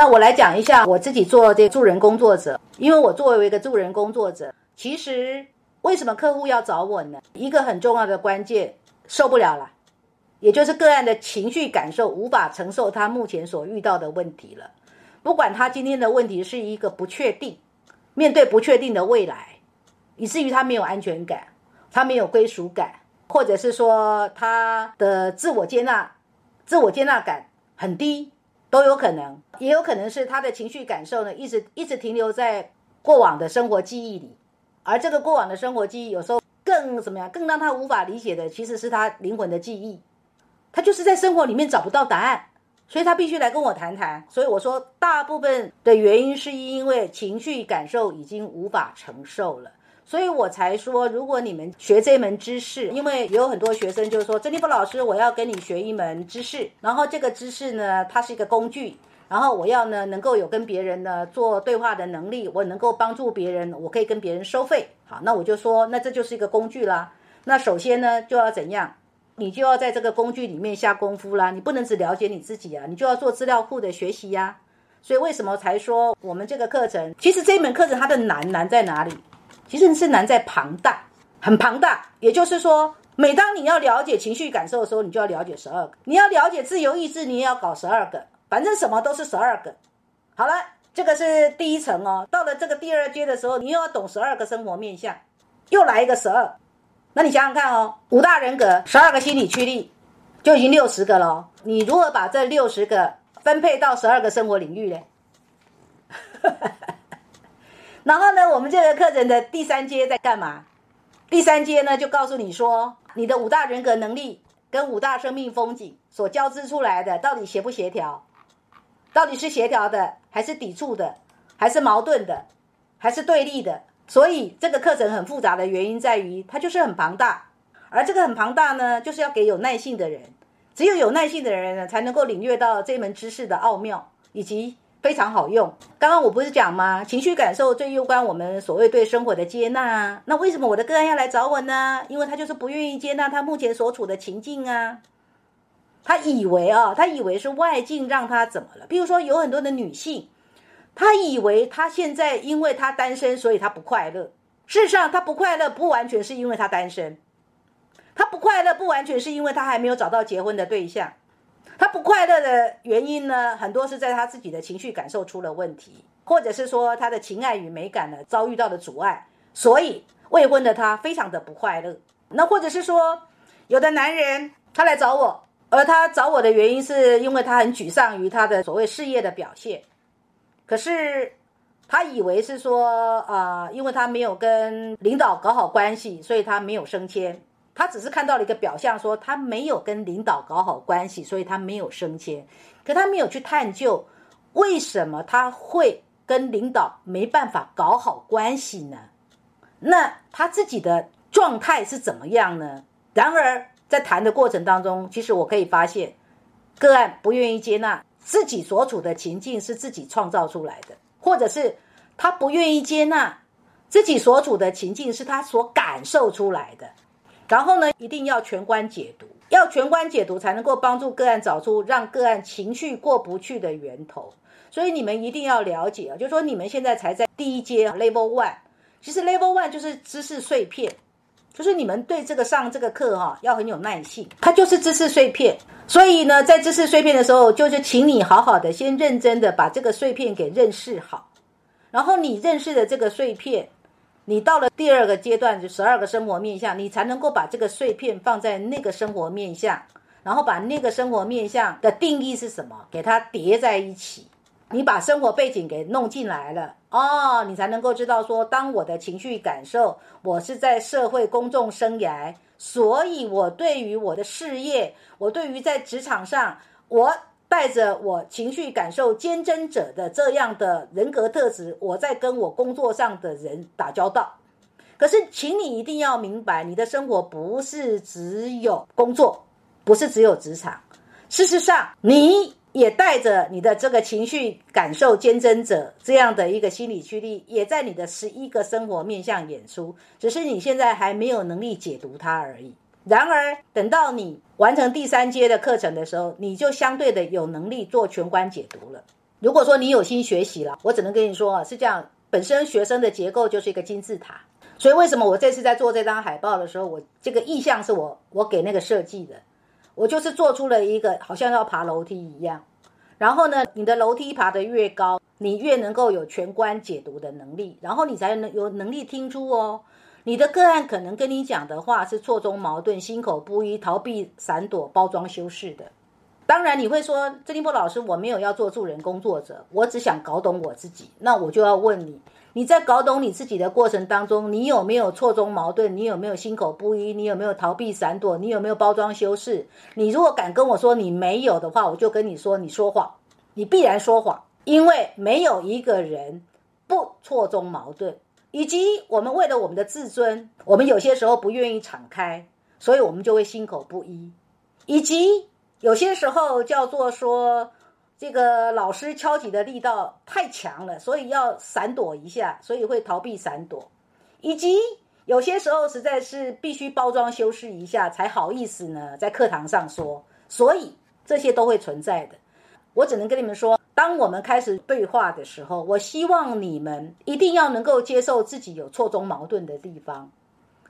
那我来讲一下我自己做这助人工作者，因为我作为一个助人工作者，其实为什么客户要找我呢？一个很重要的关键，受不了了，也就是个案的情绪感受无法承受他目前所遇到的问题了。不管他今天的问题是一个不确定，面对不确定的未来，以至于他没有安全感，他没有归属感，或者是说他的自我接纳、自我接纳感很低。都有可能，也有可能是他的情绪感受呢，一直一直停留在过往的生活记忆里，而这个过往的生活记忆，有时候更怎么样，更让他无法理解的，其实是他灵魂的记忆，他就是在生活里面找不到答案，所以他必须来跟我谈谈。所以我说，大部分的原因是因为情绪感受已经无法承受了。所以我才说，如果你们学这门知识，因为有很多学生就是说，珍妮弗老师，我要跟你学一门知识，然后这个知识呢，它是一个工具，然后我要呢能够有跟别人呢做对话的能力，我能够帮助别人，我可以跟别人收费。好，那我就说，那这就是一个工具啦。那首先呢，就要怎样？你就要在这个工具里面下功夫啦。你不能只了解你自己啊，你就要做资料库的学习呀。所以为什么才说我们这个课程？其实这门课程它的难难在哪里？其实是难在庞大，很庞大。也就是说，每当你要了解情绪感受的时候，你就要了解十二个；你要了解自由意志，你也要搞十二个。反正什么都是十二个。好了，这个是第一层哦。到了这个第二阶的时候，你又要懂十二个生活面相，又来一个十二。那你想想看哦，五大人格，十二个心理驱力，就已经六十个了。你如何把这六十个分配到十二个生活领域呢？然后呢，我们这个课程的第三阶在干嘛？第三阶呢，就告诉你说，你的五大人格能力跟五大生命风景所交织出来的，到底协不协调？到底是协调的，还是抵触的，还是矛盾的，还是对立的？所以这个课程很复杂的原因在于，它就是很庞大。而这个很庞大呢，就是要给有耐性的人，只有有耐性的人呢，才能够领略到这门知识的奥妙以及。非常好用。刚刚我不是讲吗？情绪感受最攸关我们所谓对生活的接纳啊。那为什么我的个案要来找我呢？因为他就是不愿意接纳他目前所处的情境啊。他以为啊，他以为是外境让他怎么了？比如说有很多的女性，她以为她现在因为她单身，所以她不快乐。事实上，她不快乐不完全是因为她单身，她不快乐不完全是因为她还没有找到结婚的对象。他不快乐的原因呢，很多是在他自己的情绪感受出了问题，或者是说他的情爱与美感呢遭遇到的阻碍，所以未婚的他非常的不快乐。那或者是说，有的男人他来找我，而他找我的原因是因为他很沮丧于他的所谓事业的表现，可是他以为是说啊，因为他没有跟领导搞好关系，所以他没有升迁。他只是看到了一个表象，说他没有跟领导搞好关系，所以他没有升迁。可他没有去探究为什么他会跟领导没办法搞好关系呢？那他自己的状态是怎么样呢？然而在谈的过程当中，其实我可以发现，个案不愿意接纳自己所处的情境是自己创造出来的，或者是他不愿意接纳自己所处的情境是他所感受出来的。然后呢，一定要全观解读，要全观解读才能够帮助个案找出让个案情绪过不去的源头。所以你们一定要了解啊，就是说你们现在才在第一阶 level one，其实 level one 就是知识碎片，就是你们对这个上这个课哈要很有耐性，它就是知识碎片。所以呢，在知识碎片的时候，就是请你好好的先认真的把这个碎片给认识好，然后你认识的这个碎片。你到了第二个阶段，就十二个生活面相，你才能够把这个碎片放在那个生活面相，然后把那个生活面相的定义是什么，给它叠在一起。你把生活背景给弄进来了哦，你才能够知道说，当我的情绪感受，我是在社会公众生涯，所以我对于我的事业，我对于在职场上，我。带着我情绪感受坚贞者的这样的人格特质，我在跟我工作上的人打交道。可是，请你一定要明白，你的生活不是只有工作，不是只有职场。事实上，你也带着你的这个情绪感受坚贞者这样的一个心理驱力，也在你的十一个生活面向演出，只是你现在还没有能力解读它而已。然而，等到你完成第三阶的课程的时候，你就相对的有能力做全观解读了。如果说你有心学习了，我只能跟你说啊，是这样，本身学生的结构就是一个金字塔，所以为什么我这次在做这张海报的时候，我这个意向是我我给那个设计的，我就是做出了一个好像要爬楼梯一样，然后呢，你的楼梯爬得越高，你越能够有全观解读的能力，然后你才能有能力听出哦。你的个案可能跟你讲的话是错综矛盾、心口不一、逃避、闪躲、包装修饰的。当然，你会说，郑立波老师，我没有要做助人工作者，我只想搞懂我自己。那我就要问你，你在搞懂你自己的过程当中，你有没有错综矛盾？你有没有心口不一？你有没有逃避闪躲？你有没有包装修饰？你如果敢跟我说你没有的话，我就跟你说你说谎，你必然说谎，因为没有一个人不错综矛盾。以及我们为了我们的自尊，我们有些时候不愿意敞开，所以我们就会心口不一。以及有些时候叫做说，这个老师敲击的力道太强了，所以要闪躲一下，所以会逃避闪躲。以及有些时候实在是必须包装修饰一下才好意思呢，在课堂上说，所以这些都会存在的。我只能跟你们说。当我们开始对话的时候，我希望你们一定要能够接受自己有错综矛盾的地方，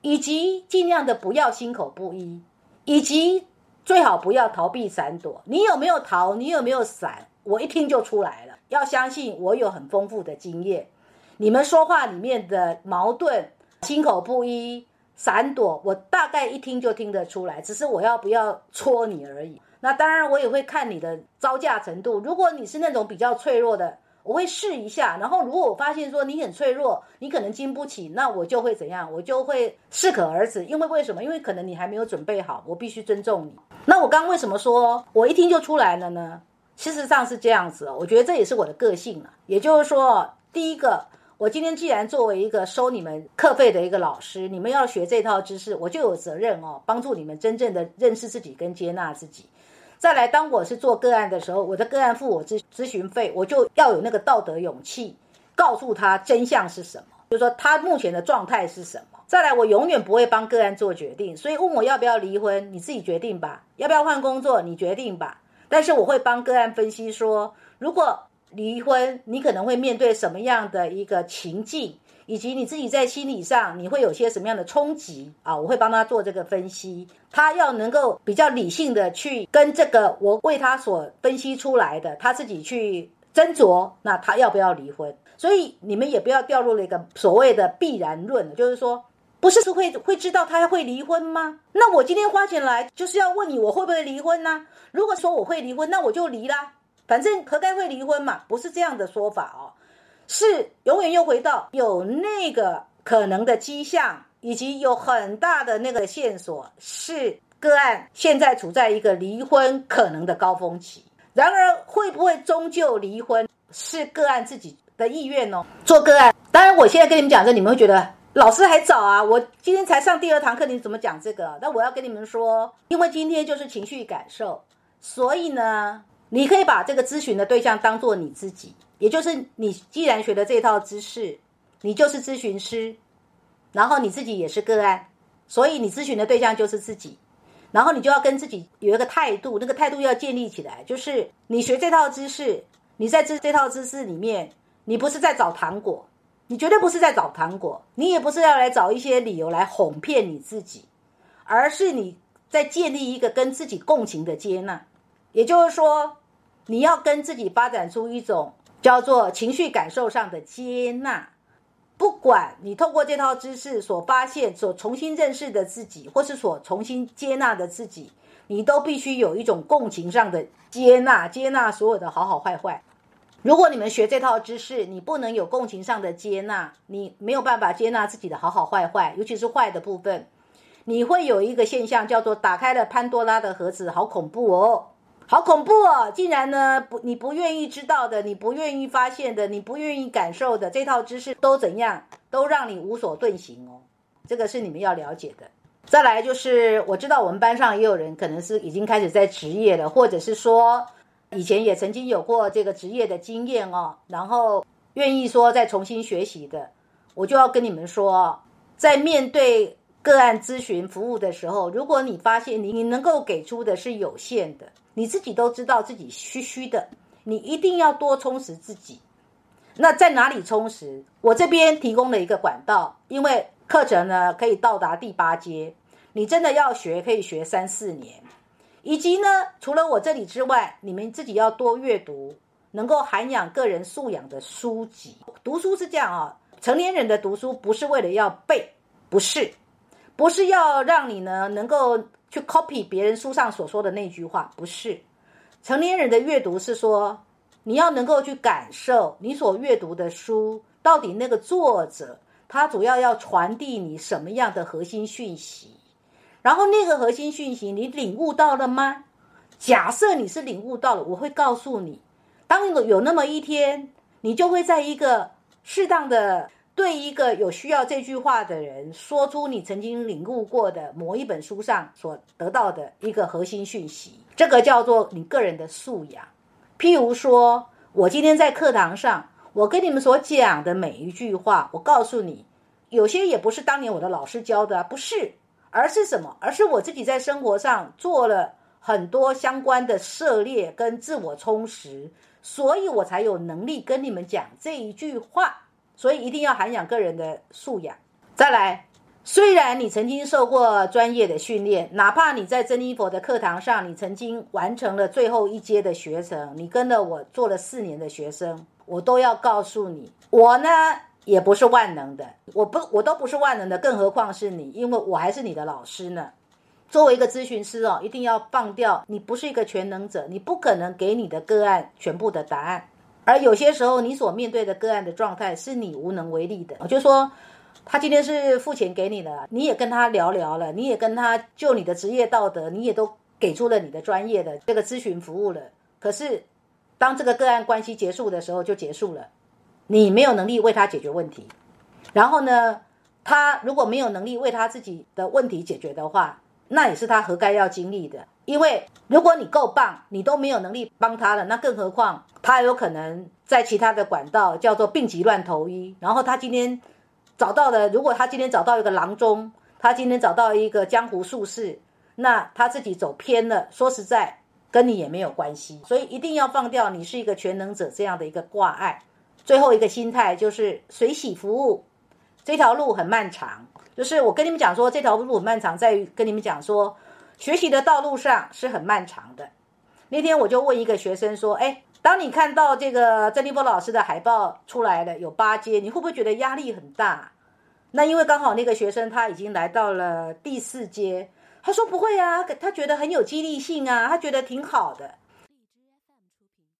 以及尽量的不要心口不一，以及最好不要逃避闪躲。你有没有逃？你有没有闪？我一听就出来了。要相信我有很丰富的经验。你们说话里面的矛盾、心口不一、闪躲，我大概一听就听得出来。只是我要不要戳你而已。那当然，我也会看你的招架程度。如果你是那种比较脆弱的，我会试一下。然后，如果我发现说你很脆弱，你可能经不起，那我就会怎样？我就会适可而止。因为为什么？因为可能你还没有准备好，我必须尊重你。那我刚刚为什么说我一听就出来了呢？事实上是这样子。我觉得这也是我的个性啊。也就是说，第一个，我今天既然作为一个收你们课费的一个老师，你们要学这套知识，我就有责任哦，帮助你们真正的认识自己跟接纳自己。再来，当我是做个案的时候，我的个案付我咨咨询费，我就要有那个道德勇气，告诉他真相是什么，就是说他目前的状态是什么。再来，我永远不会帮个案做决定，所以问我要不要离婚，你自己决定吧；要不要换工作，你决定吧。但是我会帮个案分析说，如果离婚，你可能会面对什么样的一个情境。以及你自己在心理上你会有些什么样的冲击啊？我会帮他做这个分析，他要能够比较理性的去跟这个我为他所分析出来的他自己去斟酌，那他要不要离婚？所以你们也不要掉入了一个所谓的必然论，就是说不是会会知道他会离婚吗？那我今天花钱来就是要问你我会不会离婚呢？如果说我会离婚，那我就离啦，反正何该会离婚嘛？不是这样的说法哦。是永远又回到有那个可能的迹象，以及有很大的那个线索，是个案现在处在一个离婚可能的高峰期。然而，会不会终究离婚，是个案自己的意愿哦。做个案，当然，我现在跟你们讲这，你们会觉得老师还早啊。我今天才上第二堂课，你怎么讲这个？那我要跟你们说，因为今天就是情绪感受，所以呢，你可以把这个咨询的对象当做你自己。也就是你既然学的这套知识，你就是咨询师，然后你自己也是个案，所以你咨询的对象就是自己，然后你就要跟自己有一个态度，那个态度要建立起来，就是你学这套知识，你在这这套知识里面，你不是在找糖果，你绝对不是在找糖果，你也不是要来找一些理由来哄骗你自己，而是你在建立一个跟自己共情的接纳，也就是说，你要跟自己发展出一种。叫做情绪感受上的接纳，不管你透过这套知识所发现、所重新认识的自己，或是所重新接纳的自己，你都必须有一种共情上的接纳，接纳所有的好好坏坏。如果你们学这套知识，你不能有共情上的接纳，你没有办法接纳自己的好好坏坏，尤其是坏的部分，你会有一个现象叫做打开了潘多拉的盒子，好恐怖哦。好恐怖哦！竟然呢不，你不愿意知道的，你不愿意发现的，你不愿意感受的这套知识都怎样，都让你无所遁形哦。这个是你们要了解的。再来就是，我知道我们班上也有人可能是已经开始在职业了，或者是说以前也曾经有过这个职业的经验哦，然后愿意说再重新学习的，我就要跟你们说，在面对。个案咨询服务的时候，如果你发现你你能够给出的是有限的，你自己都知道自己虚虚的，你一定要多充实自己。那在哪里充实？我这边提供了一个管道，因为课程呢可以到达第八阶，你真的要学可以学三四年。以及呢，除了我这里之外，你们自己要多阅读，能够涵养个人素养的书籍。读书是这样啊，成年人的读书不是为了要背，不是，不是要让你呢能够去 copy 别人书上所说的那句话，不是。成年人的阅读是说。你要能够去感受你所阅读的书，到底那个作者他主要要传递你什么样的核心讯息，然后那个核心讯息你领悟到了吗？假设你是领悟到了，我会告诉你，当有那么一天，你就会在一个适当的对一个有需要这句话的人，说出你曾经领悟过的某一本书上所得到的一个核心讯息，这个叫做你个人的素养。譬如说，我今天在课堂上，我跟你们所讲的每一句话，我告诉你，有些也不是当年我的老师教的，不是，而是什么？而是我自己在生活上做了很多相关的涉猎跟自我充实，所以我才有能力跟你们讲这一句话。所以一定要涵养个人的素养。再来。虽然你曾经受过专业的训练，哪怕你在真一佛的课堂上，你曾经完成了最后一阶的学程，你跟了我做了四年的学生，我都要告诉你，我呢也不是万能的，我不我都不是万能的，更何况是你，因为我还是你的老师呢。作为一个咨询师哦，一定要放掉，你不是一个全能者，你不可能给你的个案全部的答案，而有些时候你所面对的个案的状态是你无能为力的，我就说。他今天是付钱给你的，你也跟他聊聊了，你也跟他就你的职业道德，你也都给出了你的专业的这个咨询服务了。可是，当这个个案关系结束的时候，就结束了，你没有能力为他解决问题。然后呢，他如果没有能力为他自己的问题解决的话，那也是他活该要经历的。因为如果你够棒，你都没有能力帮他了，那更何况他有可能在其他的管道叫做病急乱投医，然后他今天。找到了，如果他今天找到一个郎中，他今天找到一个江湖术士，那他自己走偏了，说实在，跟你也没有关系。所以一定要放掉你是一个全能者这样的一个挂碍。最后一个心态就是随喜服务，这条路很漫长。就是我跟你们讲说，这条路很漫长，在于跟你们讲说，学习的道路上是很漫长的。那天我就问一个学生说：“哎。”当你看到这个郑立波老师的海报出来了，有八阶，你会不会觉得压力很大？那因为刚好那个学生他已经来到了第四阶，他说不会啊，他觉得很有激励性啊，他觉得挺好的。